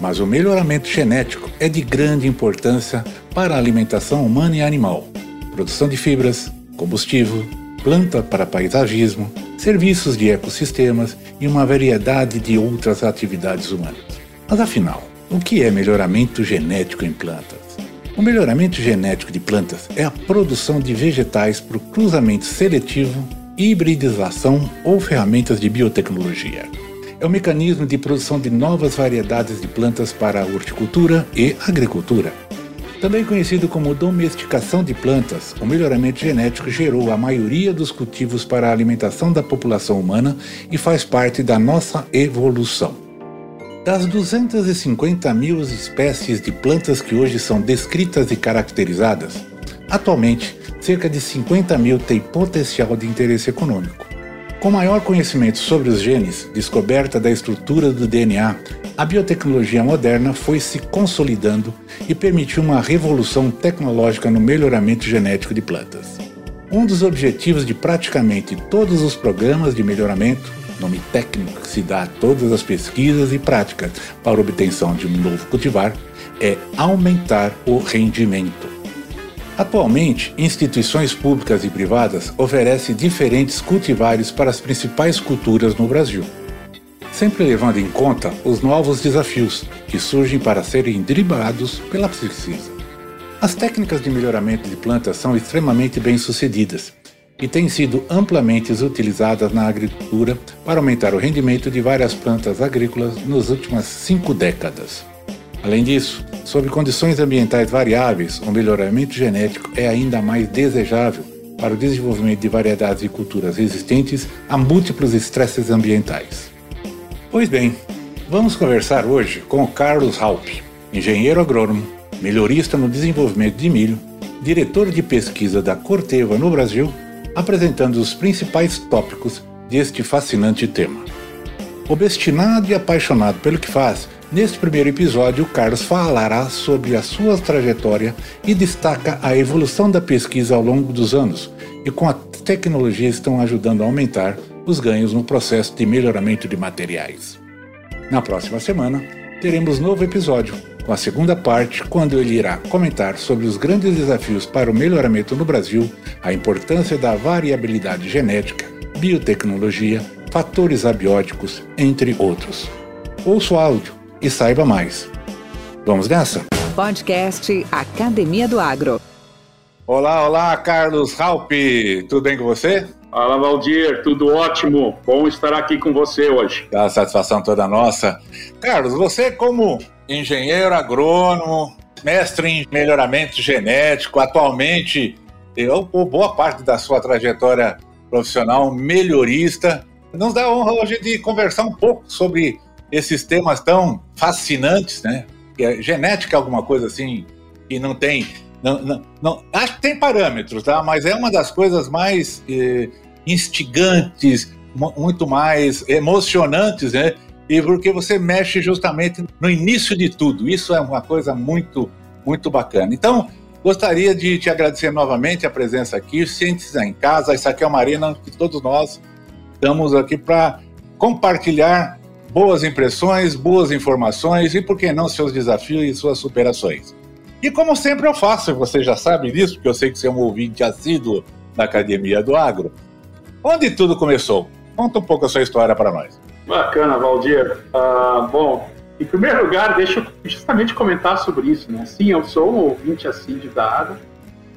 mas o melhoramento genético é de grande importância para a alimentação humana e animal, produção de fibras, combustível, planta para paisagismo, serviços de ecossistemas e uma variedade de outras atividades humanas. Mas afinal, o que é melhoramento genético em plantas? O melhoramento genético de plantas é a produção de vegetais por cruzamento seletivo, hibridização ou ferramentas de biotecnologia é o mecanismo de produção de novas variedades de plantas para a horticultura e agricultura. Também conhecido como domesticação de plantas, o melhoramento genético gerou a maioria dos cultivos para a alimentação da população humana e faz parte da nossa evolução. Das 250 mil espécies de plantas que hoje são descritas e caracterizadas, atualmente cerca de 50 mil têm potencial de interesse econômico. Com maior conhecimento sobre os genes, descoberta da estrutura do DNA, a biotecnologia moderna foi se consolidando e permitiu uma revolução tecnológica no melhoramento genético de plantas. Um dos objetivos de praticamente todos os programas de melhoramento, nome técnico que se dá a todas as pesquisas e práticas para obtenção de um novo cultivar, é aumentar o rendimento. Atualmente, instituições públicas e privadas oferecem diferentes cultivares para as principais culturas no Brasil, sempre levando em conta os novos desafios que surgem para serem driblados pela pesquisa. As técnicas de melhoramento de plantas são extremamente bem sucedidas e têm sido amplamente utilizadas na agricultura para aumentar o rendimento de várias plantas agrícolas nas últimas cinco décadas. Além disso, sob condições ambientais variáveis, o melhoramento genético é ainda mais desejável para o desenvolvimento de variedades e culturas resistentes a múltiplos estresses ambientais. Pois bem, vamos conversar hoje com o Carlos Halp, engenheiro agrônomo, melhorista no desenvolvimento de milho, diretor de pesquisa da Corteva no Brasil, apresentando os principais tópicos deste fascinante tema. Obstinado e apaixonado pelo que faz, Neste primeiro episódio, Carlos falará sobre a sua trajetória e destaca a evolução da pesquisa ao longo dos anos e como a tecnologia estão ajudando a aumentar os ganhos no processo de melhoramento de materiais. Na próxima semana, teremos novo episódio, com a segunda parte, quando ele irá comentar sobre os grandes desafios para o melhoramento no Brasil, a importância da variabilidade genética, biotecnologia, fatores abióticos, entre outros. Ouça o áudio e saiba mais. Vamos nessa? Podcast Academia do Agro. Olá, olá, Carlos Raup. Tudo bem com você? Fala, Valdir. Tudo ótimo. Bom estar aqui com você hoje. A satisfação toda nossa. Carlos, você como engenheiro agrônomo, mestre em melhoramento genético, atualmente, eu, boa parte da sua trajetória profissional, melhorista, nos dá a honra hoje de conversar um pouco sobre esses temas tão fascinantes, né? É genética, alguma coisa assim, que não tem. Não, não, não, acho que tem parâmetros, tá? Mas é uma das coisas mais eh, instigantes, muito mais emocionantes, né? E porque você mexe justamente no início de tudo. Isso é uma coisa muito, muito bacana. Então, gostaria de te agradecer novamente a presença aqui. Sente-se em casa. Isso aqui é uma arena que todos nós estamos aqui para compartilhar boas impressões, boas informações e, por que não, seus desafios e suas superações. E como sempre eu faço, você já sabe disso, porque eu sei que você é um ouvinte assíduo da Academia do Agro. Onde tudo começou? Conta um pouco a sua história para nós. Bacana, Valdir. Uh, bom, em primeiro lugar, deixa eu justamente comentar sobre isso. Né? Sim, eu sou um ouvinte assíduo da Agro.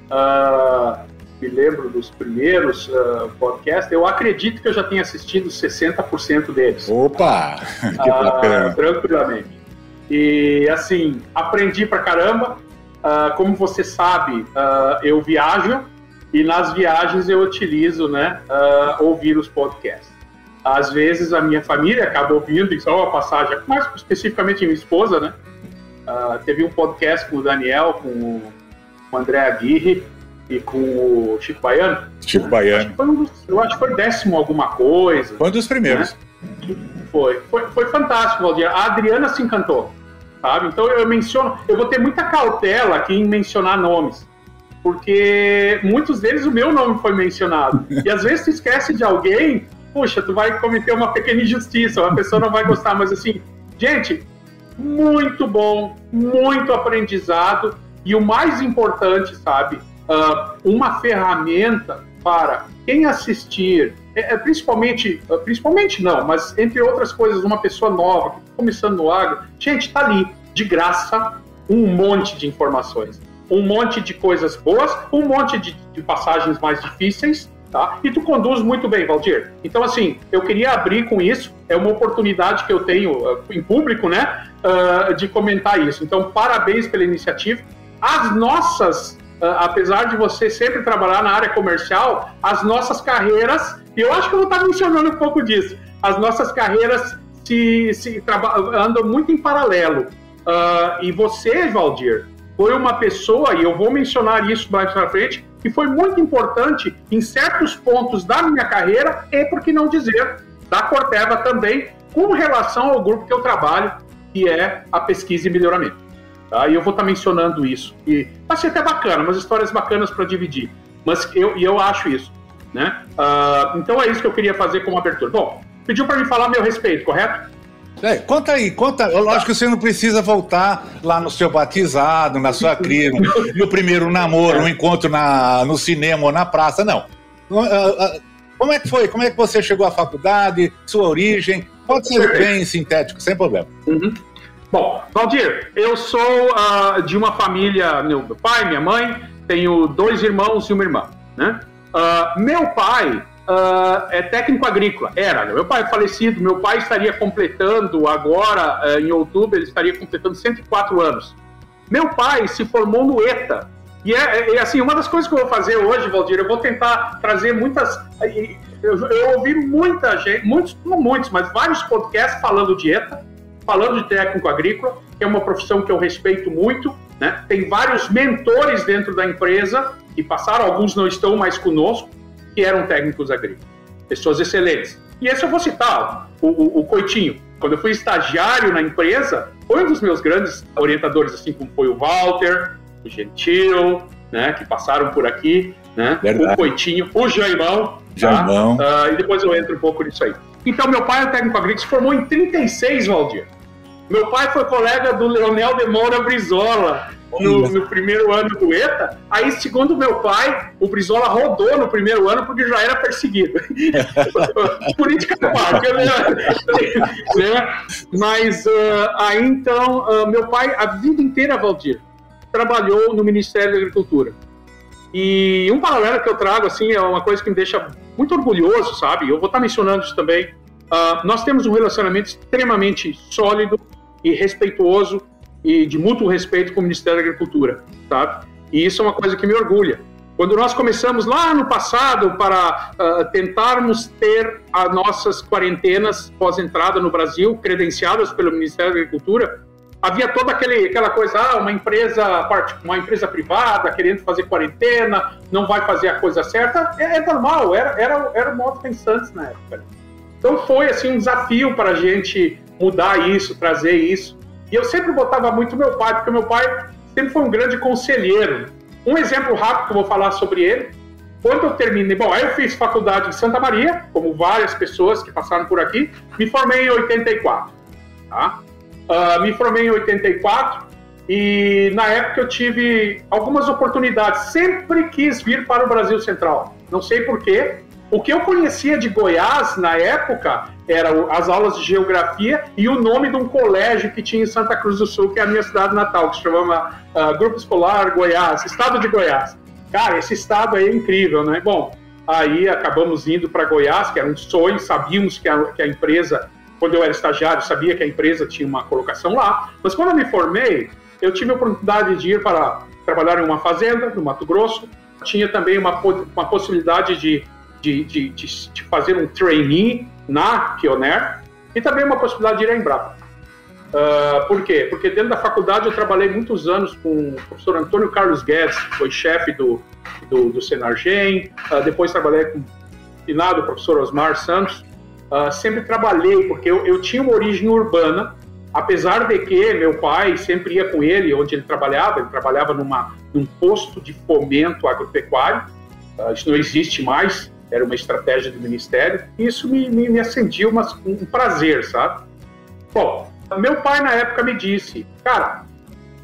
Uh, me lembro dos primeiros uh, podcasts, eu acredito que eu já tenha assistido 60% deles. Opa! Que bacana! Uh, tranquilamente. E, assim, aprendi pra caramba. Uh, como você sabe, eu viajo e nas viagens eu utilizo, né, ouvir os podcasts. Às vezes a minha família acaba ouvindo, isso é uma passagem, mais especificamente minha esposa, né, Uh, teve um podcast com o Daniel, com o André Aguirre e com o Chico Baiano. Chico? Baiano. Acho um eu acho que foi décimo alguma coisa. Foi um dos primeiros. Né? Foi. foi. Foi fantástico, Valdir. A Adriana se encantou, sabe? Então eu menciono, eu vou ter muita cautela aqui em mencionar nomes, porque muitos deles o meu nome foi mencionado. E às vezes tu esquece de alguém, puxa, tu vai cometer uma pequena injustiça, a pessoa não vai gostar, mas assim, gente, muito bom, muito aprendizado e o mais importante, sabe, uh, uma ferramenta para quem assistir, é, é, principalmente, uh, principalmente não, mas entre outras coisas, uma pessoa nova que está começando no agro, gente, está ali, de graça, um monte de informações, um monte de coisas boas, um monte de, de passagens mais difíceis, Tá? E tu conduz muito bem, Valdir. Então, assim, eu queria abrir com isso, é uma oportunidade que eu tenho uh, em público, né, uh, de comentar isso. Então, parabéns pela iniciativa. As nossas, apesar de você sempre trabalhar na área comercial, as nossas carreiras, e eu acho que eu vou estar mencionando um pouco disso, as nossas carreiras se, se andam muito em paralelo. e você, Valdir, foi uma pessoa, e eu vou mencionar isso mais pra frente, que foi muito importante em certos pontos da minha carreira e, por que não dizer, da Corteva também, com relação ao grupo que eu trabalho, que é a pesquisa e melhoramento. Tá? E eu vou estar mencionando isso. E vai ser até bacana, umas histórias bacanas para dividir. Mas eu, e eu acho isso. Né? Uh, então é isso que eu queria fazer como abertura. Bom, pediu para me falar a meu respeito, correto? É, conta aí, conta. Lógico que você não precisa voltar lá no seu batizado, na sua cria, no, no, primeiro namoro, no encontro na, no cinema ou na praça, não. Ah, ah, como é que foi? Como é que você chegou à faculdade? Sua origem? Pode ser bem sintético, sem problema. Uhum. Bom, Valdir, eu sou uh, de uma família, meu pai, minha mãe, tenho dois irmãos e uma irmã. Né? Uh, meu pai uh, é técnico agrícola. Era. Meu pai é falecido, meu pai estaria completando agora, uh, em outubro, ele estaria completando 104 anos. Meu pai se formou no ETA. E é, é, assim, uma das coisas que eu vou fazer hoje, Valdir, eu vou tentar trazer muitas. Eu, eu ouvi muita gente, muitos, não muitos, mas vários podcasts falando de ETA, falando de técnico agrícola, que é uma profissão que eu respeito muito. Né? Tem vários mentores dentro da empresa que passaram, alguns não estão mais conosco, que eram técnicos agrícolas, pessoas excelentes. E esse eu vou citar, o, o, o Coitinho. Quando eu fui estagiário na empresa, foi um dos meus grandes orientadores, assim como foi o Walter, o Gentil, né, que passaram por aqui, né, o Coitinho, o Jaimão. Jaimão. Tá? Uh, e depois eu entro um pouco nisso aí. Então, meu pai é um técnico agrícola, se formou em 36, Valdir. Meu pai foi colega do Leonel de Moura Brizola, no, no, primeiro ano do ETA. Aí, segundo meu pai, o Brizola rodou no primeiro ano porque já era perseguido. Política parte, né? né? Mas uh, aí então, uh, meu pai, a vida inteira, Valdir, trabalhou no Ministério da Agricultura. E um paralelo que eu trago, assim, é uma coisa que me deixa muito orgulhoso, sabe? Eu vou estar mencionando isso também. Uh, nós temos um relacionamento extremamente sólido e respeituoso e de mútuo respeito com o Ministério da Agricultura, sabe? E isso é uma coisa que me orgulha. Quando nós começamos lá no passado para uh, tentarmos ter as nossas quarentenas pós-entrada no Brasil credenciadas pelo Ministério da Agricultura, havia toda aquele, aquela coisa, ah, uma empresa uma empresa privada querendo fazer quarentena, não vai fazer a coisa certa. É, é normal, era, era, era o modo pensante na época. Então foi assim um desafio para a gente mudar isso, trazer isso. E eu sempre botava muito meu pai, porque meu pai sempre foi um grande conselheiro. Um exemplo rápido que eu vou falar sobre ele. Quando eu terminei, bom, aí eu fiz faculdade em Santa Maria, como várias pessoas que passaram por aqui, me formei em 84. Tá? Uh, me formei em 84 e na época eu tive algumas oportunidades. Sempre quis vir para o Brasil Central. Não sei porquê, o que eu conhecia de Goiás na época eram as aulas de geografia e o nome de um colégio que tinha em Santa Cruz do Sul, que é a minha cidade natal, que se chama uh, Grupo Escolar Goiás, Estado de Goiás. Cara, esse estado aí é incrível, né? Bom, aí acabamos indo para Goiás, que era um sonho, sabíamos que a, que a empresa, quando eu era estagiário, sabia que a empresa tinha uma colocação lá, mas quando eu me formei, eu tive a oportunidade de ir para trabalhar em uma fazenda no Mato Grosso, tinha também uma, uma possibilidade de de, de, de, fazer um trainee na Pioneer e também uma possibilidade de ir à Embrapa. Uh, por quê? Porque dentro da faculdade eu trabalhei muitos anos com o professor Antônio Carlos Guedes, que foi chefe do, do, do Senargem, uh, depois trabalhei com o finado professor Osmar Santos. Uh, sempre trabalhei, porque eu, eu tinha uma origem urbana, apesar de que meu pai sempre ia com ele onde ele trabalhava, ele trabalhava numa, num posto de fomento agropecuário, isso não existe mais, era uma estratégia do Ministério, e isso me, me, me acendia uma, um prazer, sabe? Bom, meu pai na época me disse, cara,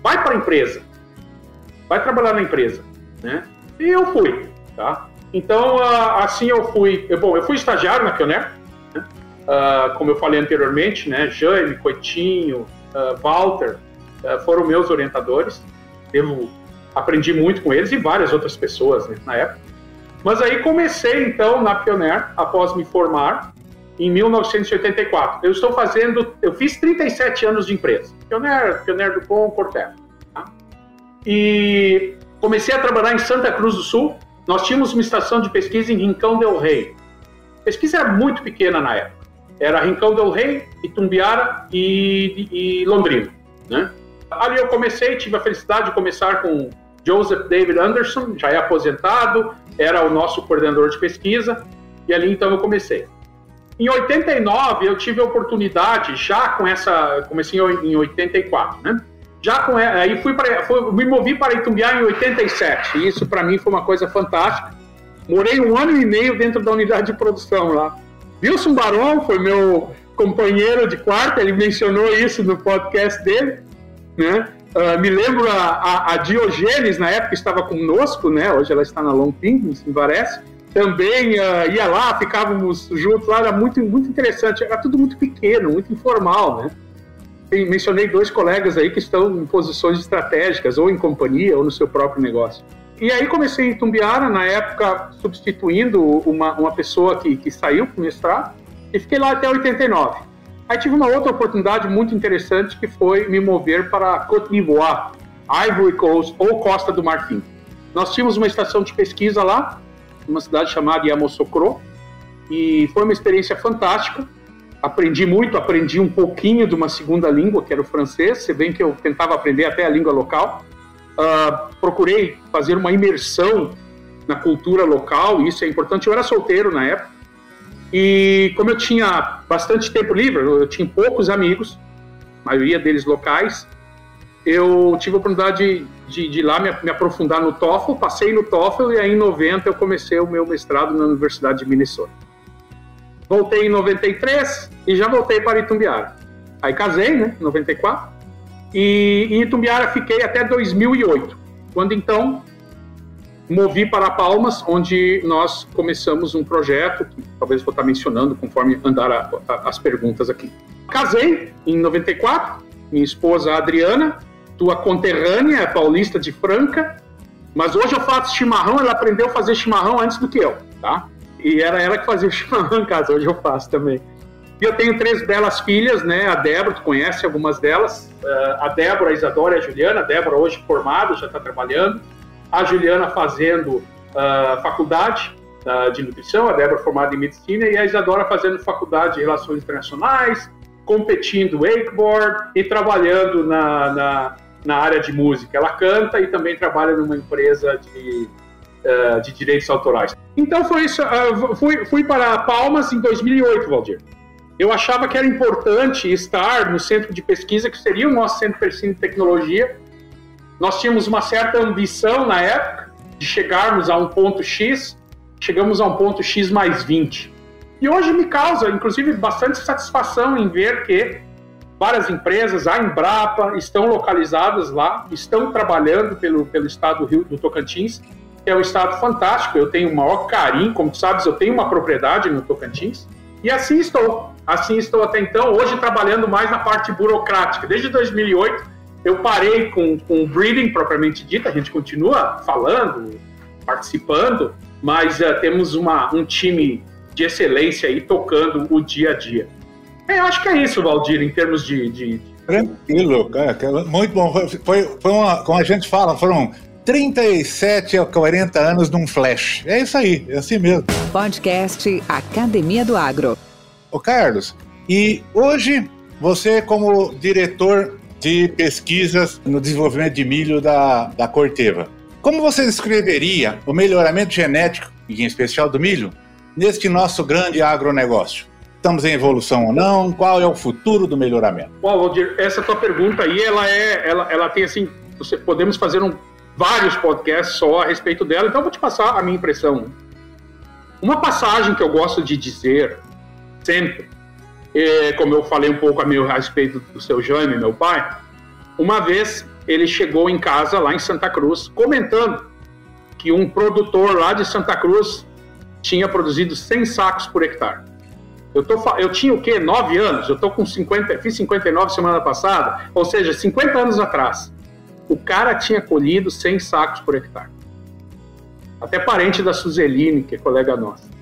vai para a empresa, vai trabalhar na empresa, né? E eu fui, tá? Então, assim eu fui, bom, eu fui estagiário na Pioneer, né? uh, como eu falei anteriormente, né? Jaime, Coitinho, uh, Walter, uh, foram meus orientadores, eu aprendi muito com eles e várias outras pessoas né, na época. Mas aí comecei então na Pioneer, após me formar, em 1984. Eu estou fazendo, eu fiz 37 anos de empresa. Pioneer, Pioneer do Com, Cortella. Tá? E comecei a trabalhar em Santa Cruz do Sul. Nós tínhamos uma estação de pesquisa em Rincão del Rei. Pesquisa era muito pequena na época. Era Rincão del Rei, Itumbiara e, e Londrina. Né? Ali eu comecei, tive a felicidade de começar com Joseph David Anderson, já é aposentado, era o nosso coordenador de pesquisa, e ali então eu comecei. Em 89, eu tive a oportunidade, já com essa. Comecei em 84, né? Já com. Aí fui para. Fui, me movi para Itumbiá em 87. E isso para mim foi uma coisa fantástica. Morei um ano e meio dentro da unidade de produção lá. Wilson Baron foi meu companheiro de quarto, ele mencionou isso no podcast dele, né? Uh, me lembro a, a, a, Diogenes, na época, estava conosco, né? Hoje ela está na Long Ping, me parece também uh, ia lá, ficávamos juntos lá, era muito, muito interessante, era tudo muito pequeno, muito informal, né? E mencionei dois colegas aí que estão em posições estratégicas, ou em companhia, ou no seu próprio negócio. E aí comecei em Tumbiara, na época, substituindo uma, uma pessoa que, que saiu para o mestrado, e fiquei lá até 89. Aí tive uma outra oportunidade muito interessante, que foi me mover para Côte d'Ivoire, Ivory Coast, ou Costa do Marfim. Nós tínhamos uma estação de pesquisa lá, numa cidade chamada Yamoussoukro, e foi uma experiência fantástica. Aprendi muito, aprendi um pouquinho de uma segunda língua, que era o francês, se bem que eu tentava aprender até a língua local. Uh, procurei fazer uma imersão na cultura local, isso é importante. Eu era solteiro na época, e como eu tinha bastante tempo livre, eu tinha poucos amigos, a maioria deles locais, eu tive a oportunidade de, de ir lá me, me, aprofundar no TOEFL, passei no TOEFL e aí em 90 eu comecei o meu mestrado na Universidade de Minnesota. Voltei em 93 e já voltei para Itumbiara. Aí casei, né, em 94, e em Itumbiara fiquei até 2008, quando então movi para Palmas, onde nós começamos um projeto, que talvez vou estar mencionando conforme andar a, a, as perguntas aqui. Casei em 94, minha esposa Adriana, tua conterrânea, é paulista de Franca, mas hoje eu faço chimarrão, ela aprendeu a fazer chimarrão antes do que eu, tá? E era ela que fazia o chimarrão em casa, hoje eu faço também. E eu tenho três belas filhas, né? A Débora, tu conhece algumas delas. Uh, a Débora, a Isadora e a Juliana. A Débora hoje formada, já está trabalhando. A Juliana fazendo uh, faculdade uh, de nutrição, a Débora formada em medicina e a Isadora fazendo faculdade de relações internacionais, competindo wakeboard e trabalhando na, na na área de música. Ela canta e também trabalha numa empresa de, uh, de direitos autorais. Então foi isso. Fui, fui para Palmas em 2008, Valdir. Eu achava que era importante estar no centro de pesquisa, que seria o nosso centro de pesquisa de tecnologia. Nós tínhamos uma certa ambição na época de chegarmos a um ponto X, chegamos a um ponto X mais 20. E hoje me causa, inclusive, bastante satisfação em ver que várias empresas, a Embrapa, estão localizadas lá, estão trabalhando pelo, pelo estado do Rio do Tocantins, que é um estado fantástico. Eu tenho o maior carinho, como tu sabes, eu tenho uma propriedade no Tocantins, e assim estou. Assim estou até então, hoje trabalhando mais na parte burocrática. Desde 2008, eu parei com, com o breeding propriamente dito, a gente continua falando, participando, mas uh, temos uma, um time de excelência aí tocando o dia a dia. É, eu acho que é isso, Valdir, em termos de. de... Tranquilo, cara, muito bom. Foi, foi uma, como a gente fala, foram 37 a 40 anos num flash. É isso aí, é assim mesmo. Podcast Academia do Agro. Ô Carlos, e hoje você como diretor de pesquisas no desenvolvimento de milho da, da Corteva, como você descreveria o melhoramento genético, em especial do milho, neste nosso grande agronegócio? Estamos em evolução ou não? Qual é o futuro do melhoramento? Bom, Valdir, essa tua pergunta aí, ela é, ela, ela tem assim, você, podemos fazer um, vários podcasts só a respeito dela, então eu vou te passar a minha impressão. Uma passagem que eu gosto de dizer sempre, é, como eu falei um pouco a, meu, respeito do seu Jaime, meu pai, uma vez ele chegou em casa lá em Santa Cruz comentando que um produtor lá de Santa Cruz tinha produzido 100 sacos por hectare. Eu, tô, eu tinha o quê? 9 anos? Eu tô com 50, fiz 59 semana passada, ou seja, 50 anos atrás. O cara tinha colhido 100 sacos por hectare. Até parente da Suzeline, que é colega nossa.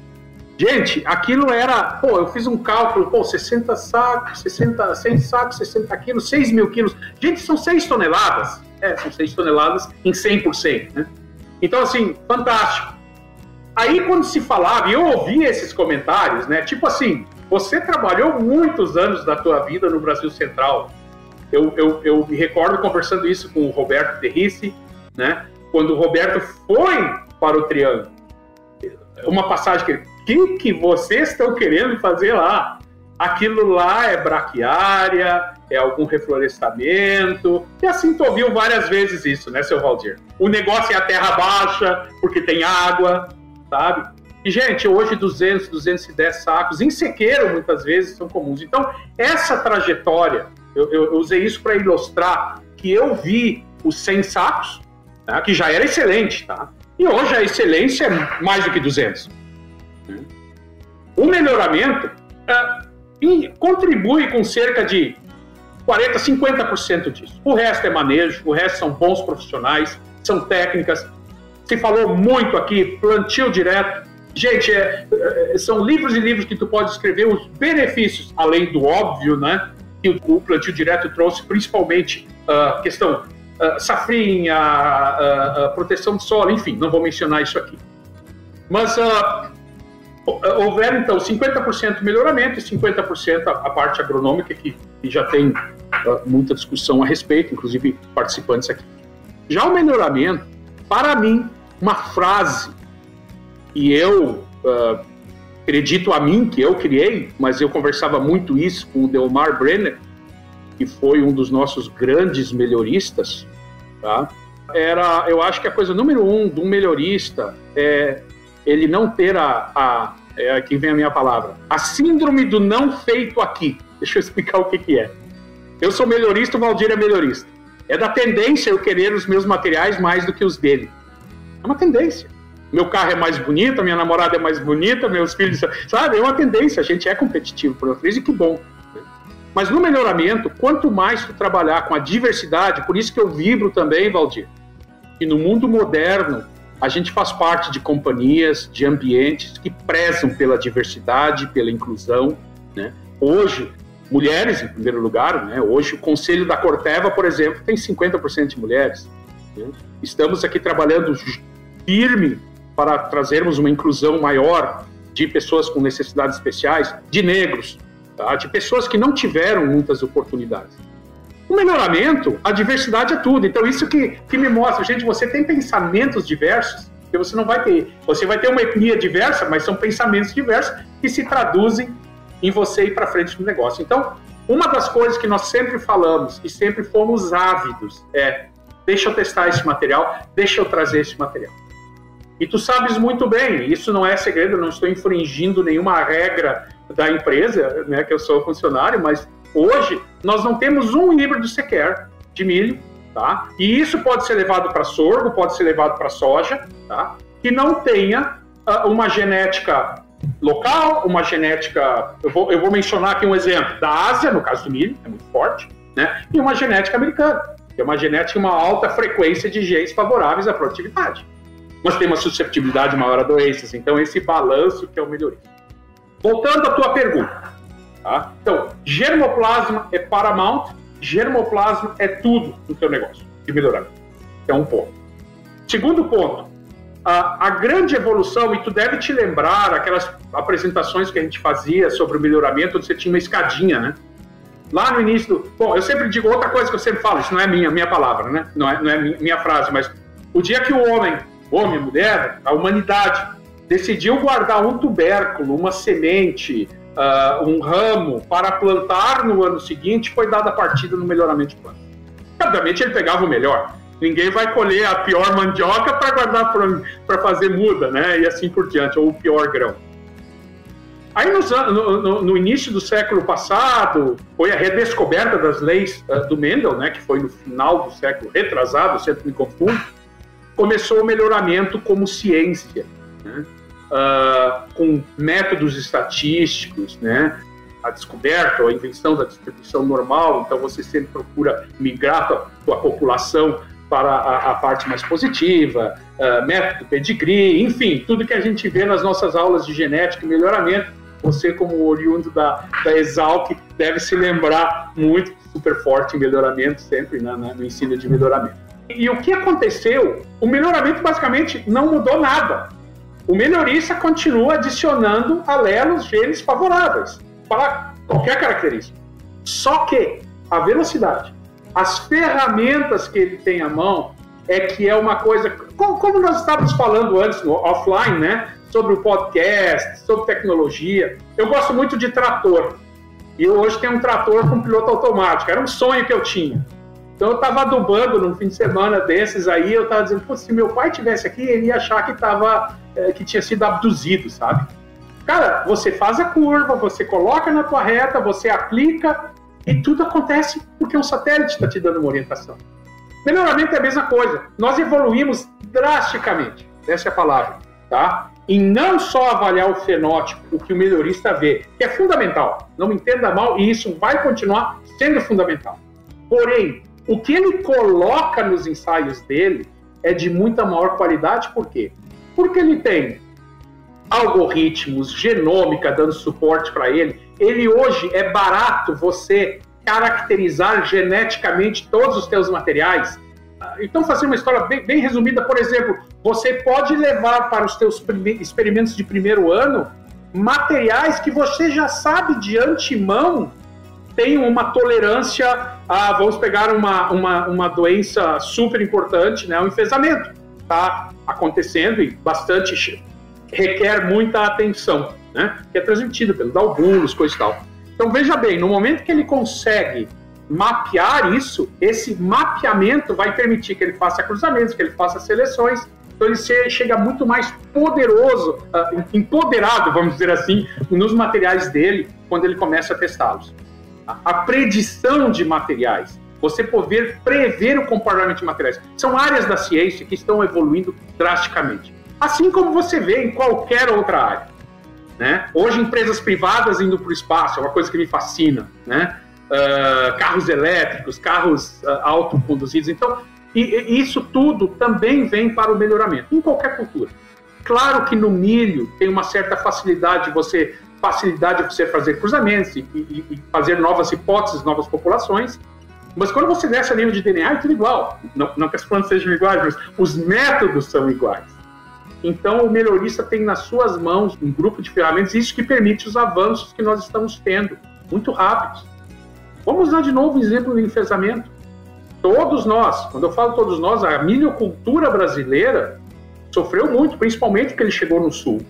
Gente, aquilo era, pô, eu fiz um cálculo, pô, 60 sacos, 60, 100 sacos, 60 quilos, 6 mil quilos. Gente, são 6 toneladas. É, são 6 toneladas em 100%, né? Então, assim, fantástico. Aí, quando se falava, e eu ouvi esses comentários, né? Tipo assim, você trabalhou muitos anos da tua vida no Brasil Central. Eu, eu, eu me recordo conversando isso com o Roberto Terrice, né? Quando o Roberto foi para o Triângulo. Uma passagem que que que vocês estão querendo fazer lá? Aquilo lá é braquiária, é algum reflorestamento. E assim tu ouviu várias vezes isso, né, seu Valdir? O negócio é a terra baixa, porque tem água, sabe? E, gente, hoje 200, 210 sacos, em sequeiro muitas vezes são comuns. Então, essa trajetória, eu, eu usei isso para ilustrar que eu vi os 100 sacos, tá? que já era excelente, tá? E hoje a excelência é mais do que 200. O melhoramento é, contribui com cerca de 40, 50% disso. O resto é manejo, o resto são bons profissionais, são técnicas, se falou muito aqui, plantio direto. Gente, é, é, são livros e livros que tu pode escrever os benefícios, além do óbvio, né? Que o, plantio direto trouxe, principalmente a uh, questão uh, safrinha, uh, proteção do solo, enfim, não vou mencionar isso aqui. Mas houveram, então, 50% melhoramento e 50% a, parte agronômica, que, já tem muita discussão a respeito, inclusive participantes aqui. Já o melhoramento, para mim, uma frase que eu uh, acredito a mim, que eu criei, mas eu conversava muito isso com o Delmar Brenner, que foi um dos nossos grandes melhoristas, tá? Era, eu acho que a coisa número um de um melhorista é ele não ter a, a é, aqui vem a minha palavra, a síndrome do não feito aqui. Deixa eu explicar o que, que é. Eu sou melhorista, o Valdir é melhorista. É da tendência eu querer os meus materiais mais do que os dele. É uma tendência. Meu carro é mais bonito, minha namorada é mais bonita, meus filhos, sabe? É uma tendência. A gente é competitivo por natureza e que bom. Mas no melhoramento, quanto mais tu trabalhar com a diversidade, por isso que eu vibro também, Valdir, que no mundo moderno a gente faz parte de companhias, de ambientes que prezam pela diversidade, pela inclusão. Né? Hoje, mulheres em primeiro lugar, né? Hoje o Conselho da Corteva, por exemplo, tem 50% de mulheres. Né? Estamos aqui trabalhando firme para trazermos uma inclusão maior de pessoas com necessidades especiais, de negros, tá? de pessoas que não tiveram muitas oportunidades. O melhoramento, a diversidade é tudo. Então, isso que, que me mostra, gente, você tem pensamentos diversos, que você não vai ter. Você vai ter uma etnia diversa, mas são pensamentos diversos que se traduzem em você ir para frente no negócio. Então, uma das coisas que nós sempre falamos e sempre fomos ávidos é: deixa eu testar esse material, deixa eu trazer esse material. E tu sabes muito bem, isso não é segredo, não estou infringindo nenhuma regra da empresa, né, que eu sou funcionário, mas hoje nós não temos um híbrido sequer de milho, tá? E isso pode ser levado para sorgo, pode ser levado para soja, tá? Que não tenha uh, uma genética local, uma genética. Eu vou, eu vou mencionar aqui um exemplo da Ásia, no caso do milho, é muito forte, né? E uma genética americana, que é uma genética uma alta frequência de genes favoráveis à produtividade. Mas tem uma susceptibilidade maior a doenças, então esse balanço que é o melhoria. Voltando à tua pergunta, tá? Então, germoplasma é paramount, germoplasma é tudo no teu negócio de melhoramento. É um ponto. Segundo ponto, a, a, grande evolução, e tu deve te lembrar aquelas apresentações que a gente fazia sobre o melhoramento, onde você tinha uma escadinha, né? lá no início do. Bom, eu sempre digo outra coisa que eu sempre falo, isso não é minha, minha palavra, né? Não é, não é minha frase, mas o dia que o homem, homem, mulher, a humanidade, decidiu guardar um tubérculo, uma semente, uh, um ramo para plantar no ano seguinte, foi dada a partida no melhoramento de planta. Obviamente ele pegava o melhor. Ninguém vai colher a pior mandioca para guardar para fazer muda, né? E assim por diante, ou o pior grão. Aí no, no, no, início do século passado, foi a redescoberta das leis uh, do Mendel, né, que foi no final do século retrasado, sempre me confundo, começou o melhoramento como ciência, né, uh, com métodos estatísticos, né, a descoberta ou a invenção da distribuição normal, então você sempre procura migrar a tua população para a, a parte mais positiva, uh, método pedigree, enfim, tudo que a gente vê nas nossas aulas de genética e melhoramento, você, como oriundo da, da Exalc, deve se lembrar muito super forte em melhoramento, sempre né, né, no ensino de melhoramento. E, e o que aconteceu? O melhoramento basicamente não mudou nada. O melhorista continua adicionando alelos, genes favoráveis para qualquer característica. Só que a velocidade, as ferramentas que ele tem à mão, é que é uma coisa. Como nós estávamos falando antes no offline, né? sobre o podcast, sobre tecnologia. Eu gosto muito de trator. E hoje tenho um trator com piloto automático. Era um sonho que eu tinha. Então eu estava adubando num fim de semana desses aí, eu estava dizendo, se meu pai tivesse aqui, ele ia achar que tava, é, que tinha sido abduzido, sabe? Cara, você faz a curva, você coloca na tua reta, você aplica e tudo acontece porque um satélite está te dando uma orientação. Melhoramento é a mesma coisa. Nós evoluímos drasticamente, essa é a palavra, tá? em não só avaliar o fenótipo, o que o melhorista vê, que é fundamental, não me entenda mal, e isso vai continuar sendo fundamental. Porém, o que ele coloca nos ensaios dele é de muita maior qualidade, por quê? Porque ele tem algoritmos, genômica dando suporte para ele. Ele hoje é barato você caracterizar geneticamente todos os teus materiais então, fazer uma história bem, bem, resumida, por exemplo, você pode levar para os seus experimentos de primeiro ano materiais que você já sabe de antemão tem uma tolerância a, vamos pegar uma, uma, uma doença super importante, né, o enfesamento. Está acontecendo e bastante requer muita atenção, né, que é transmitido pelos albulos, coisa e tal. Então, veja bem, no momento que ele consegue mapear isso, esse mapeamento vai permitir que ele faça cruzamentos, que ele faça seleções. Então ele chega muito mais poderoso, uh, empoderado, vamos dizer assim, nos materiais dele quando ele começa a testá-los. A predição de materiais, você poder prever o comportamento de materiais, são áreas da ciência que estão evoluindo drasticamente. Assim como você vê em qualquer outra área. Né? Hoje, empresas privadas indo para o espaço é uma coisa que me fascina. Né? uh, carros elétricos, carros uh, autoconduzidos. Então, e, e isso tudo também vem para o melhoramento, em qualquer cultura. Claro que no milho tem uma certa facilidade de você facilidade de você fazer cruzamentos e, e, e, fazer novas hipóteses, novas populações. Mas quando você desce a nível de DNA, é tudo igual. Não, não que as plantas sejam iguais, mas os métodos são iguais. Então, o melhorista tem nas suas mãos um grupo de ferramentas, isso que permite os avanços que nós estamos tendo, muito rápidos. Vamos usar de novo o exemplo do enfesamento. Todos nós, quando eu falo todos nós, a milhocultura brasileira sofreu muito, principalmente porque ele chegou no sul.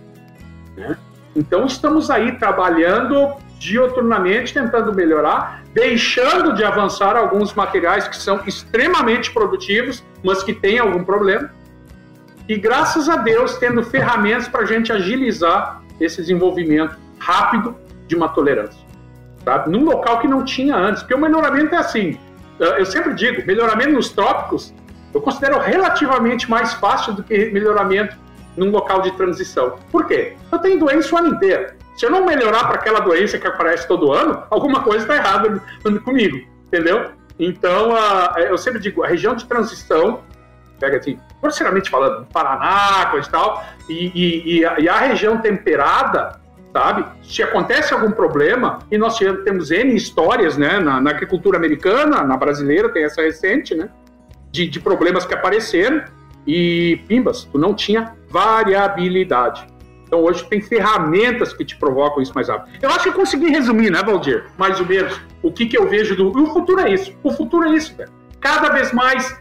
Né? Então estamos aí trabalhando dioturnamente, tentando melhorar, deixando de avançar alguns materiais que são extremamente produtivos, mas que têm algum problema. E graças a Deus, tendo ferramentas para a gente agilizar esse desenvolvimento rápido de uma tolerância sabe? Num local que não tinha antes. Porque o melhoramento é assim. Eu sempre digo, melhoramento nos trópicos eu considero relativamente mais fácil do que melhoramento num local de transição. Por quê? Eu tenho doença o ano inteiro. Se eu não melhorar para aquela doença que aparece todo ano, alguma coisa está errada comigo, entendeu? Então, eu sempre digo, a região de transição, pega assim, grosseiramente falando, Paraná, coisa e tal, e, e, e, a, e a região temperada, sabe? Se acontece algum problema, e nós temos N histórias, né, na, na agricultura americana, na brasileira, tem essa recente, né, de, de problemas que apareceram, e pimbas, tu não tinha variabilidade. Então hoje tem ferramentas que te provocam isso mais rápido. Eu acho que eu consegui resumir, né, Valdir? Mais ou menos o que, que eu vejo do. E o futuro é isso. O futuro é isso, velho. Cada vez mais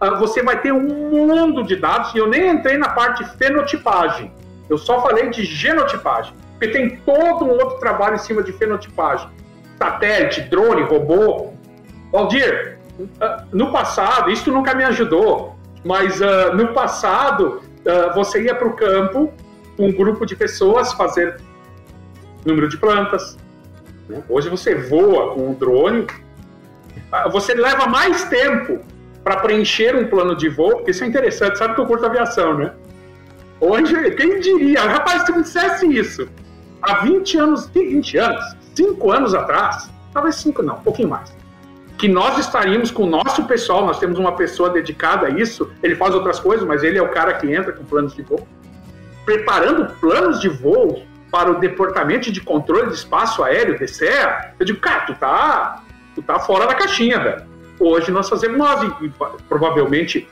uh, você vai ter um mundo de dados, e eu nem entrei na parte de fenotipagem. Eu só falei de genotipagem. Porque tem todo um outro trabalho em cima de fenotipagem. Satélite, drone, robô. Valdir, uh, no passado, isso nunca me ajudou, mas uh, no passado, você ia para o campo um grupo de pessoas fazer número de plantas. Né? Hoje você voa com um drone, ah, você leva mais tempo para preencher um plano de voo, porque isso é interessante, sabe que eu curto aviação, né? Hoje, quem diria? Rapaz, se me dissesse isso há 20 anos, 20 anos, 5 anos atrás, talvez 5 não, um pouquinho mais, que nós estaríamos com o nosso pessoal, nós temos uma pessoa dedicada a isso, ele faz outras coisas, mas ele é o cara que entra com planos de voo, preparando planos de voo para o Departamento de Controle de Espaço Aéreo, DCEA, eu digo, cara, tu tá, tu tá fora da caixinha, velho. Hoje nós fazemos e, provavelmente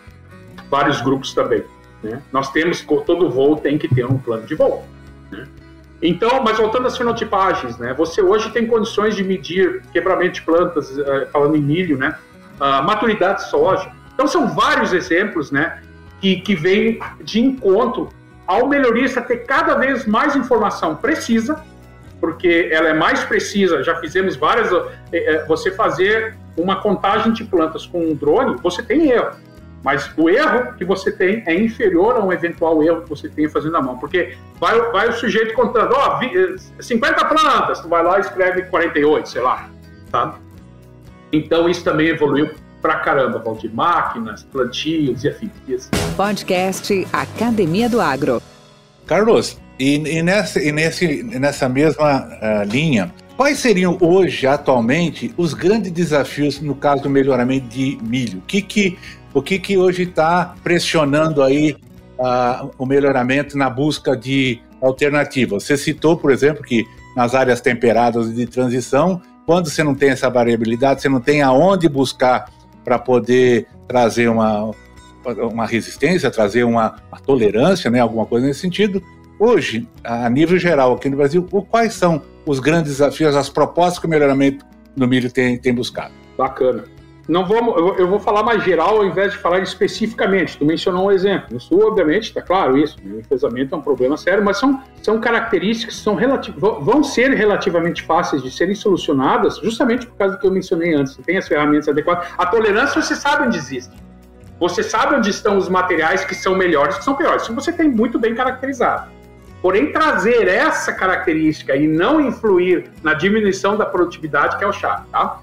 vários grupos também. Né? Nós temos, todo voo tem que ter um plano de voo. Né? Então, mas voltando às fenotipagens, né? Você hoje tem condições de medir quebramento de plantas, uh, falando em milho, né? Uh, maturidade de soja. Então, são vários exemplos, né? Que, que vêm de encontro ao melhorista ter cada vez mais informação precisa, porque ela é mais precisa. Já fizemos várias. É, é, você fazer uma contagem de plantas com um drone, você tem erro. Mas o erro que você tem é inferior a um eventual erro que você tenha fazendo na mão. Porque vai, vai o sujeito contando, ó, oh, 50 plantas, tu vai lá e escreve 48, sei lá. Tá? Então isso também evoluiu pra caramba, Valdir. Máquinas, plantios e afins. Podcast Academia do Agro. Carlos, e, e, nessa, e nesse, nessa mesma uh, linha, quais seriam hoje, atualmente, os grandes desafios no caso do melhoramento de milho? O que, que, o que, que hoje está pressionando aí uh, o melhoramento na busca de alternativas? Você citou, por exemplo, que nas áreas temperadas de transição, quando você não tem essa variabilidade, você não tem aonde buscar para poder trazer uma, uma resistência, trazer uma, uma, tolerância, né, alguma coisa nesse sentido. Hoje, a nível geral aqui no Brasil, quais são os grandes desafios, as propostas que o melhoramento no milho tem, tem buscado? Bacana. Não vamos, eu vou falar mais geral ao invés de falar especificamente. Tu mencionou um exemplo. Isso, obviamente, está claro isso. O enfesamento é um problema sério, mas são, são características que são vão ser relativamente fáceis de serem solucionadas, justamente por causa do que eu mencionei antes. Tem as ferramentas adequadas. A tolerância você sabe onde existe. Você sabe onde estão os materiais que são melhores que são piores. Isso você tem muito bem caracterizado. Porém, trazer essa característica e não influir na diminuição da produtividade que é o chato, tá?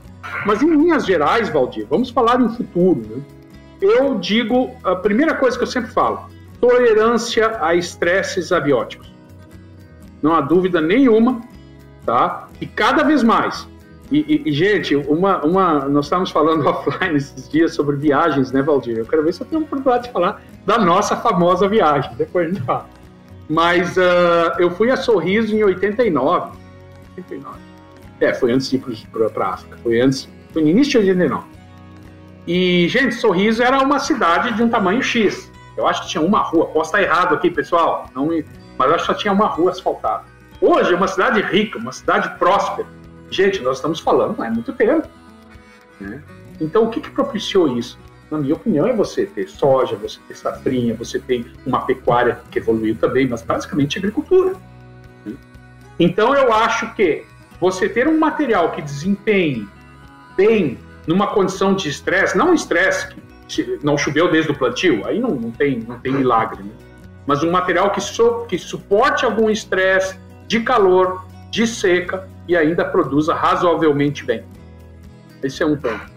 Mas em linhas gerais, Valdir, vamos falar em futuro. Né? Eu digo, a primeira coisa que eu sempre falo, tolerância a estresses abióticos. Não há dúvida nenhuma, tá? E cada vez mais. E, e, e, gente, uma, uma, nós estávamos falando offline esses dias sobre viagens, né, Valdir? Eu quero ver se eu tenho oportunidade de falar da nossa famosa viagem, depois a gente fala. Mas uh, eu fui a Sorriso em 89. 89. É, foi antes de ir para a África. Foi antes, foi no início de 89. E, gente, Sorriso era uma cidade de um tamanho X. Eu acho que tinha uma rua. Posso estar errado aqui, pessoal, não mas eu acho que só tinha uma rua asfaltada. Hoje é uma cidade rica, uma cidade próspera. Gente, nós estamos falando há muito tempo. Né? Então, o que, que propiciou isso? Na minha opinião, é você ter soja, você ter safrinha, você tem uma pecuária que evoluiu também, mas basicamente agricultura. Né? Então, eu acho que você ter um material que desempenhe bem numa condição de estresse, não estresse que não choveu desde o plantio, aí não, não, tem, não tem milagre, né? mas um material que, so, que suporte algum estresse de calor, de seca e ainda produza razoavelmente bem. Esse é um ponto.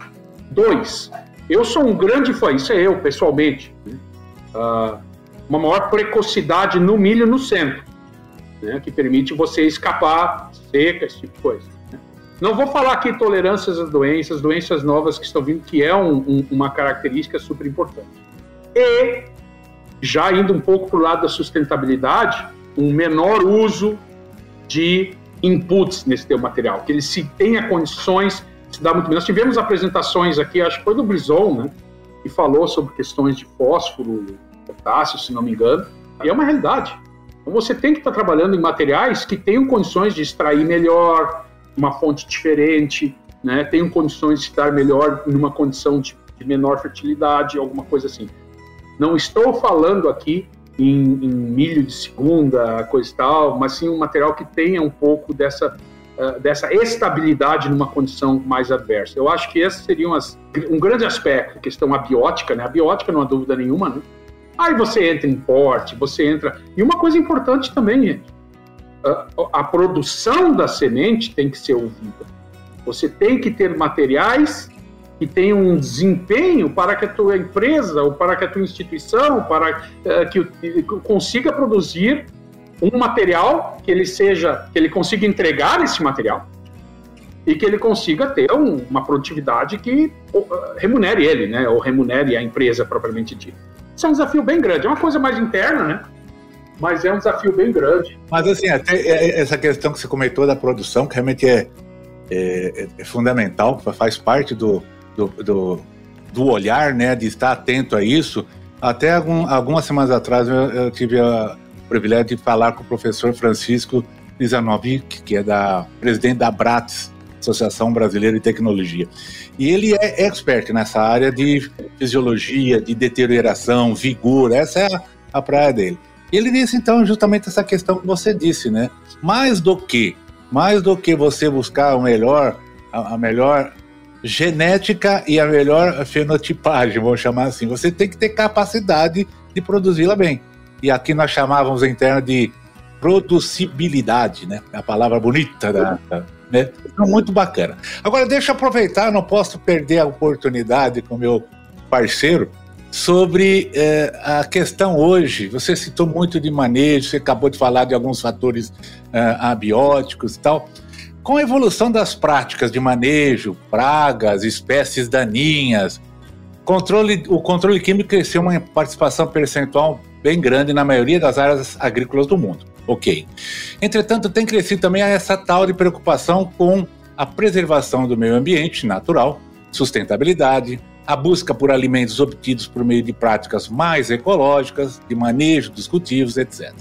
Dois, eu sou um grande fã, isso é eu pessoalmente, né? uh, uma maior precocidade no milho no centro né, que permite você escapar seca, esse tipo de coisa. Né. Não vou falar aqui tolerâncias às doenças, doenças novas que estão vindo, que é um, um, uma característica super importante. E, já indo um pouco para o lado da sustentabilidade, um menor uso de inputs nesse teu material, que ele se tenha condições de se dar muito bem. Nós tivemos apresentações aqui, acho que foi do Brison, né, que falou sobre questões de fósforo, potássio, se não me engano, e é uma realidade. Você tem que estar trabalhando em materiais que tenham condições de extrair melhor, uma fonte diferente, né? tenham condições de estar melhor numa condição de, de menor fertilidade, alguma coisa assim. Não estou falando aqui em, em, milho de segunda, coisa e tal, mas sim um material que tenha um pouco dessa, uh, dessa estabilidade numa condição mais adversa. Eu acho que esse seria umas, um grande aspecto, questão abiótica, né? A biótica não há dúvida nenhuma, né? Aí você entra em porte, você entra. E uma coisa importante também, gente: a, a produção da semente tem que ser ouvida. Você tem que ter materiais que tenham um desempenho para que a tua empresa ou para que a tua instituição, para uh, que, que consiga produzir um material que ele seja, que ele consiga entregar esse material e que ele consiga ter um, uma produtividade que uh, remunere ele, né, ou remunere a empresa propriamente dita. Isso é um desafio bem grande. É uma coisa mais interna, né? Mas é um desafio bem grande. Mas, assim, até é, é, essa questão que você comentou da produção, que realmente é, é, é fundamental, faz parte do, do, do, do, olhar, né? De estar atento a isso. Até algum, algumas semanas atrás eu, eu tive a, o privilégio de falar com o professor Francisco Lizanovic, que é da presidente da Bratis, Associação Brasileira de Tecnologia. E ele é expert nessa área de fisiologia, de deterioração, vigor, essa é a, a praia dele. Ele disse então justamente essa questão que você disse, né? Mais do que, mais do que você buscar o melhor, a, a melhor genética e a melhor fenotipagem, vamos chamar assim, você tem que ter capacidade de produzi-la bem. E aqui nós chamávamos termos de producibilidade, né? A palavra bonita da, da né? Então, muito bacana. Agora, deixa eu aproveitar, não posso perder a oportunidade com o meu parceiro sobre é, a questão hoje. Você citou muito de manejo, você acabou de falar de alguns fatores é, abióticos e tal. Com a evolução das práticas de manejo, pragas, espécies daninhas, controle, o controle químico cresceu uma participação percentual bem grande na maioria das áreas agrícolas do mundo. Ok. Entretanto, tem crescido também essa tal de preocupação com a preservação do meio ambiente natural, sustentabilidade, a busca por alimentos obtidos por meio de práticas mais ecológicas, de manejo dos cultivos, etc.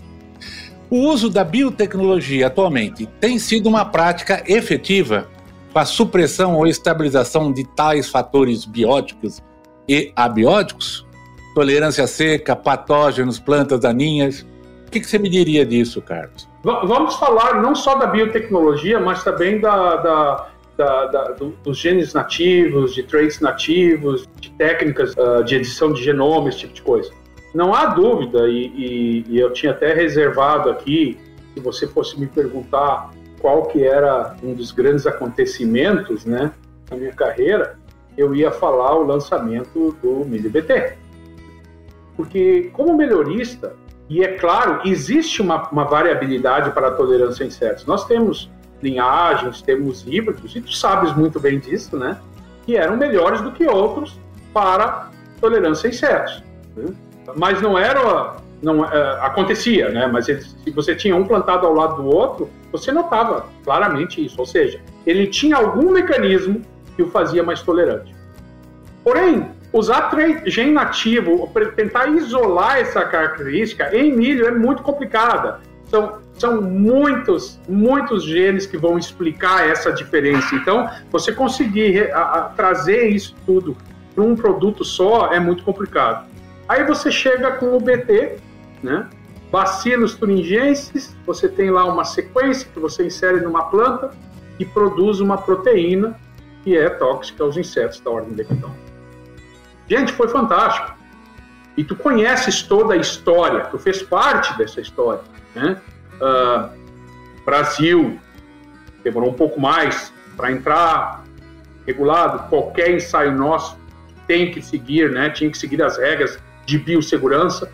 O uso da biotecnologia atualmente tem sido uma prática efetiva para a supressão ou estabilização de tais fatores bióticos e abióticos? Tolerância seca, patógenos, plantas daninhas, o que, que, você me diria disso, Carlos? Vamos falar não só da biotecnologia, mas também da, da, da, da do, dos genes nativos, de traits nativos, de técnicas uh, de edição de genoma, esse tipo de coisa. Não há dúvida, e, e, e, eu tinha até reservado aqui, se você fosse me perguntar qual que era um dos grandes acontecimentos né, na minha carreira, eu ia falar o lançamento do Milho BT. Porque, como melhorista, e é claro, existe uma, uma variabilidade para a tolerância a insetos. Nós temos linhagens, temos híbridos, e tu sabes muito bem disso, né? Que eram melhores do que outros para tolerância a insetos. Né? Mas não era. Não, é, acontecia, né? Mas ele, se você tinha um plantado ao lado do outro, você notava claramente isso. Ou seja, ele tinha algum mecanismo que o fazia mais tolerante. Porém, Usar gene nativo, tentar isolar essa característica em milho é muito complicada. São, são muitos, muitos genes que vão explicar essa diferença. Então, você conseguir a, a, trazer isso tudo para um produto só é muito complicado. Aí você chega com o BT, né? Bacilos thuringiensis, você tem lá uma sequência que você insere numa planta e produz uma proteína que é tóxica aos insetos da ordem Decathlon. Gente, foi fantástico. E tu conheces toda a história, tu fez parte dessa história. Né? Uh, Brasil demorou um pouco mais para entrar regulado. Qualquer ensaio nosso tem que seguir, né? Tinha que seguir as regras de biossegurança.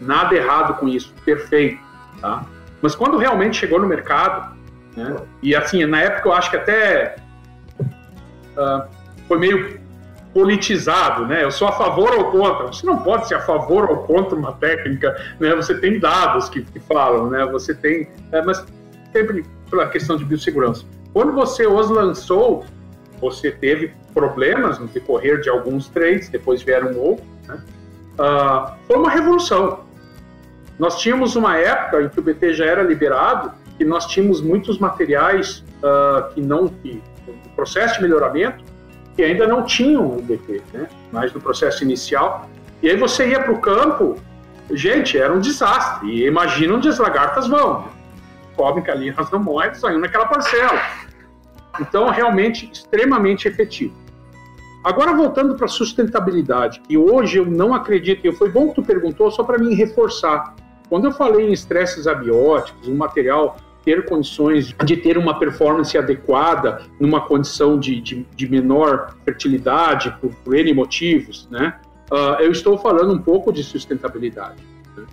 Nada errado com isso, perfeito. Tá? Mas quando realmente chegou no mercado, né? e assim, na época eu acho que até uh, foi meio politizado, né? Eu sou a favor ou contra. Você não pode ser a favor ou contra uma técnica, né? Você tem dados que, que falam, né? Você tem, é, mas sempre pela questão de biossegurança. Quando você os lançou, você teve problemas no decorrer de alguns trades, depois vieram outros. Né? Uh, foi uma revolução. Nós tínhamos uma época em que o BT já era liberado e nós tínhamos muitos materiais uh, que não, que, no processo de melhoramento, que ainda não tinham o BT, né? Mas no processo inicial. E aí você ia para o campo, gente, era um desastre. E imagina onde as lagartas vão. Cobrem calinhas não morrem, saindo naquela parcela. Então, realmente, extremamente efetivo. Agora, voltando para a sustentabilidade, que hoje eu não acredito, e foi bom que tu perguntou, só para mim reforçar. Quando eu falei em estresses abióticos, um material ter condições de ter uma performance adequada numa condição de, de, de menor fertilidade, por, por N motivos, né? Uh, eu estou falando um pouco de sustentabilidade. Né?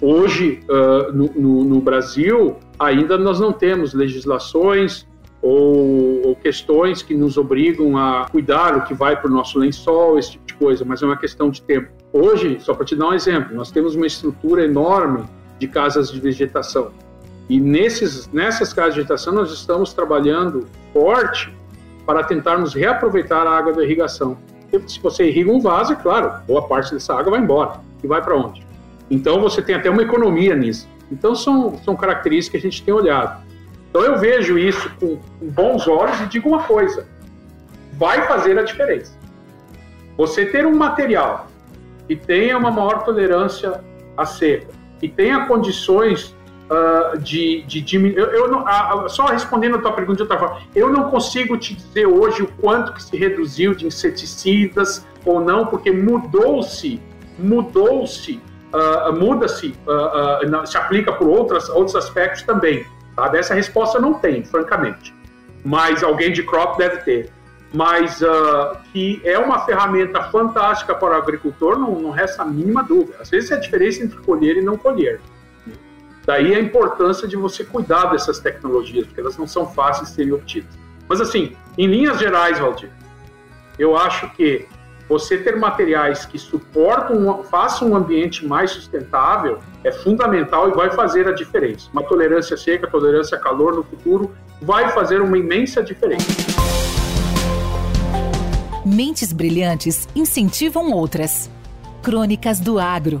Hoje, uh, no, no, no, Brasil, ainda nós não temos legislações ou, ou, questões que nos obrigam a cuidar o que vai para o nosso lençol, esse tipo de coisa, mas é uma questão de tempo. Hoje, só para te dar um exemplo, nós temos uma estrutura enorme de casas de vegetação. E nesses, nessas casas de vegetação nós estamos trabalhando forte para tentarmos reaproveitar a água da irrigação. Se você irriga um vaso, é claro, boa parte dessa água vai embora. E vai para onde? Então você tem até uma economia nisso. Então são, são características que a gente tem olhado. Então eu vejo isso com, com bons olhos e digo uma coisa: vai fazer a diferença. Você ter um material que tenha uma maior tolerância à seca, que tenha condições uh, de, de diminuir. Eu, eu não, uh, só respondendo a tua pergunta de outra forma, eu não consigo te dizer hoje o quanto que se reduziu de inseticidas ou não, porque mudou-se, mudou-se, uh, muda-se, se aplica por outras, outros aspectos também. Tá? Dessa resposta não tem, francamente. Mas alguém de crop deve ter. Mas uh, que é uma ferramenta fantástica para o agricultor, não, não resta a mínima dúvida. Às vezes é a diferença entre colher e não colher. Daí a importância de você cuidar dessas tecnologias, porque elas não são fáceis de serem obtidas. Mas assim, em linhas gerais, Valdir, eu acho que você ter materiais que suportam, façam um ambiente mais sustentável é fundamental e vai fazer a diferença. Uma tolerância seca, tolerância a calor no futuro vai fazer uma imensa diferença. Mentes brilhantes incentivam outras. Crônicas do Agro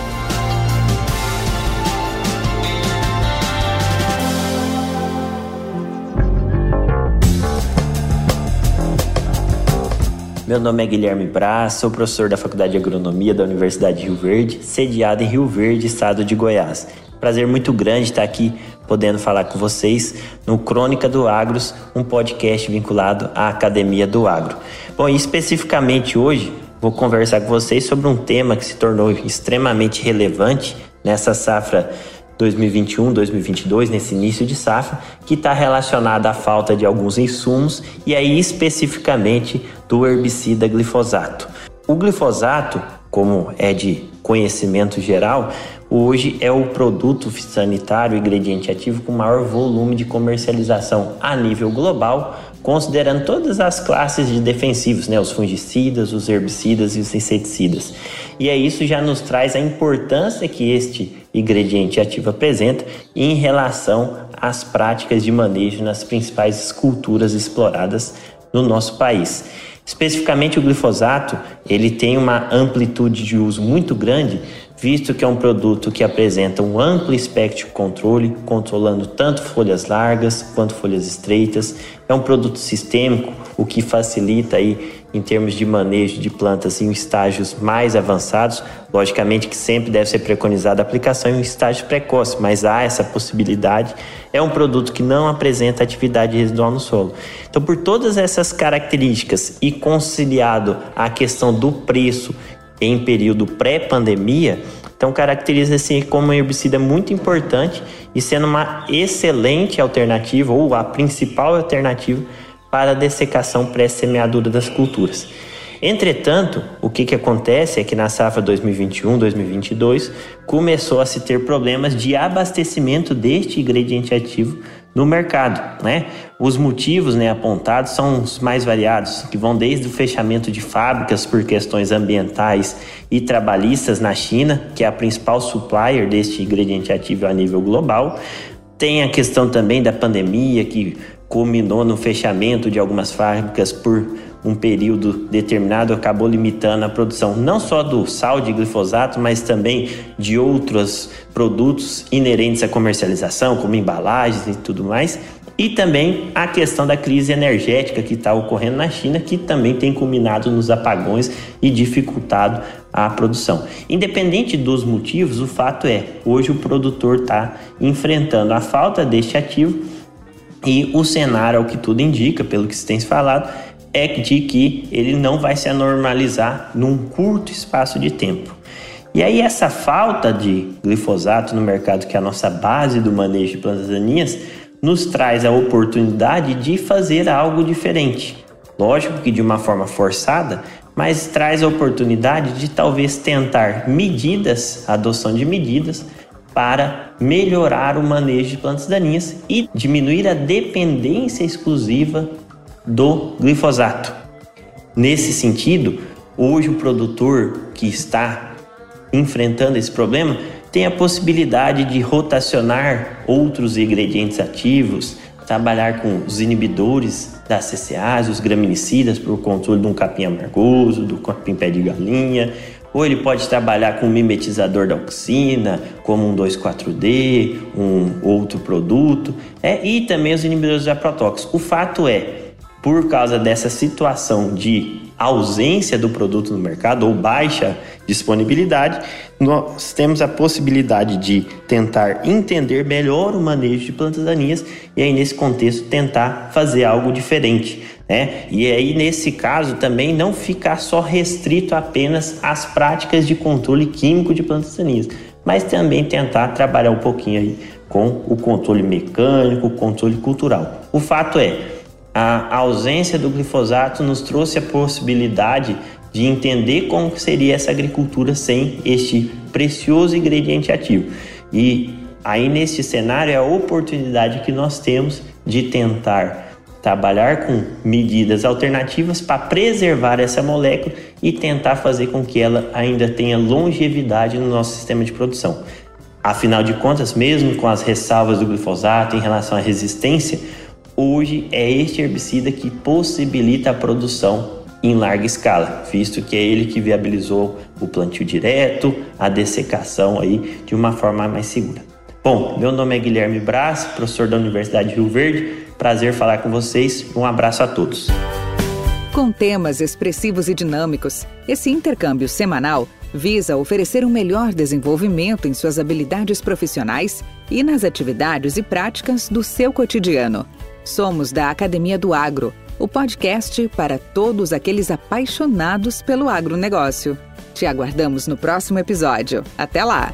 Meu nome é Guilherme Braz, sou professor da Faculdade de Agronomia da Universidade de Rio Verde, sediado em Rio Verde, estado de Goiás. Prazer muito grande estar aqui podendo falar com vocês no Crônica do Agros, um podcast vinculado à Academia do Agro. Bom, e especificamente hoje vou conversar com vocês sobre um tema que se tornou extremamente relevante nessa safra 2021, 2022, nesse início de safra, que está relacionada à falta de alguns insumos e aí especificamente do herbicida glifosato. O glifosato, como é de conhecimento geral, hoje é o produto sanitário ingrediente ativo com maior volume de comercialização a nível global, considerando todas as classes de defensivos, né, os fungicidas, os herbicidas e os inseticidas. E é isso já nos traz a importância que este ingrediente ativo apresenta em relação às práticas de manejo nas principais culturas exploradas no nosso país. Especificamente o glifosato, ele tem uma amplitude de uso muito grande, visto que é um produto que apresenta um amplo espectro de controle, controlando tanto folhas largas quanto folhas estreitas. É um produto sistêmico, o que facilita aí em termos de manejo de plantas em estágios mais avançados. Logicamente que sempre deve ser preconizada a aplicação em estágio precoce, mas há essa possibilidade. É um produto que não apresenta atividade residual no solo. Então, por todas essas características e conciliado à questão do preço em período pré-pandemia, então caracteriza-se como um herbicida muito importante e sendo uma excelente alternativa ou a principal alternativa para a dessecação pré-semeadura das culturas. Entretanto, o que, que acontece é que na safra 2021-2022 começou a se ter problemas de abastecimento deste ingrediente ativo no mercado, né? Os motivos né, apontados são os mais variados, que vão desde o fechamento de fábricas por questões ambientais e trabalhistas na China, que é a principal supplier deste ingrediente ativo a nível global. Tem a questão também da pandemia, que culminou no fechamento de algumas fábricas por um período determinado acabou limitando a produção não só do sal de glifosato, mas também de outros produtos inerentes à comercialização, como embalagens e tudo mais. E também a questão da crise energética que está ocorrendo na China, que também tem culminado nos apagões e dificultado a produção. Independente dos motivos, o fato é, hoje o produtor está enfrentando a falta deste ativo e o cenário, ao que tudo indica, pelo que se tem falado, é de que ele não vai se anormalizar num curto espaço de tempo. E aí essa falta de glifosato no mercado, que é a nossa base do manejo de plantas daninhas, nos traz a oportunidade de fazer algo diferente. Lógico que de uma forma forçada, mas traz a oportunidade de talvez tentar medidas, adoção de medidas para melhorar o manejo de plantas daninhas e diminuir a dependência exclusiva do glifosato. Nesse sentido, hoje o produtor que está enfrentando esse problema tem a possibilidade de rotacionar outros ingredientes ativos, trabalhar com os inibidores das CCAs, os graminicidas para o controle de um capim amargoso, do capim pé de galinha, ou ele pode trabalhar com um mimetizador da auxina, como um 2,4-D, um outro produto, é, e também os inibidores de aprotóxicos. O fato é, por causa dessa situação de ausência do produto no mercado ou baixa disponibilidade, nós temos a possibilidade de tentar entender melhor o manejo de plantas daninhas e aí nesse contexto tentar fazer algo diferente, né? E aí nesse caso também não ficar só restrito apenas às práticas de controle químico de plantas daninhas, mas também tentar trabalhar um pouquinho aí com o controle mecânico, o controle cultural. O fato é, a ausência do glifosato nos trouxe a possibilidade de entender como seria essa agricultura sem este precioso ingrediente ativo. E aí neste cenário é a oportunidade que nós temos de tentar trabalhar com medidas alternativas para preservar essa molécula e tentar fazer com que ela ainda tenha longevidade no nosso sistema de produção. Afinal de contas, mesmo com as ressalvas do glifosato em relação à resistência, Hoje é este herbicida que possibilita a produção em larga escala, visto que é ele que viabilizou o plantio direto, a dessecação aí de uma forma mais segura. Bom, meu nome é Guilherme Braz, professor da Universidade de Rio Verde. Prazer falar com vocês. Um abraço a todos. Com temas expressivos e dinâmicos, esse intercâmbio semanal visa oferecer um melhor desenvolvimento em suas habilidades profissionais e nas atividades e práticas do seu cotidiano. Somos da Academia do Agro, o podcast para todos aqueles apaixonados pelo agronegócio. Te aguardamos no próximo episódio. Até lá!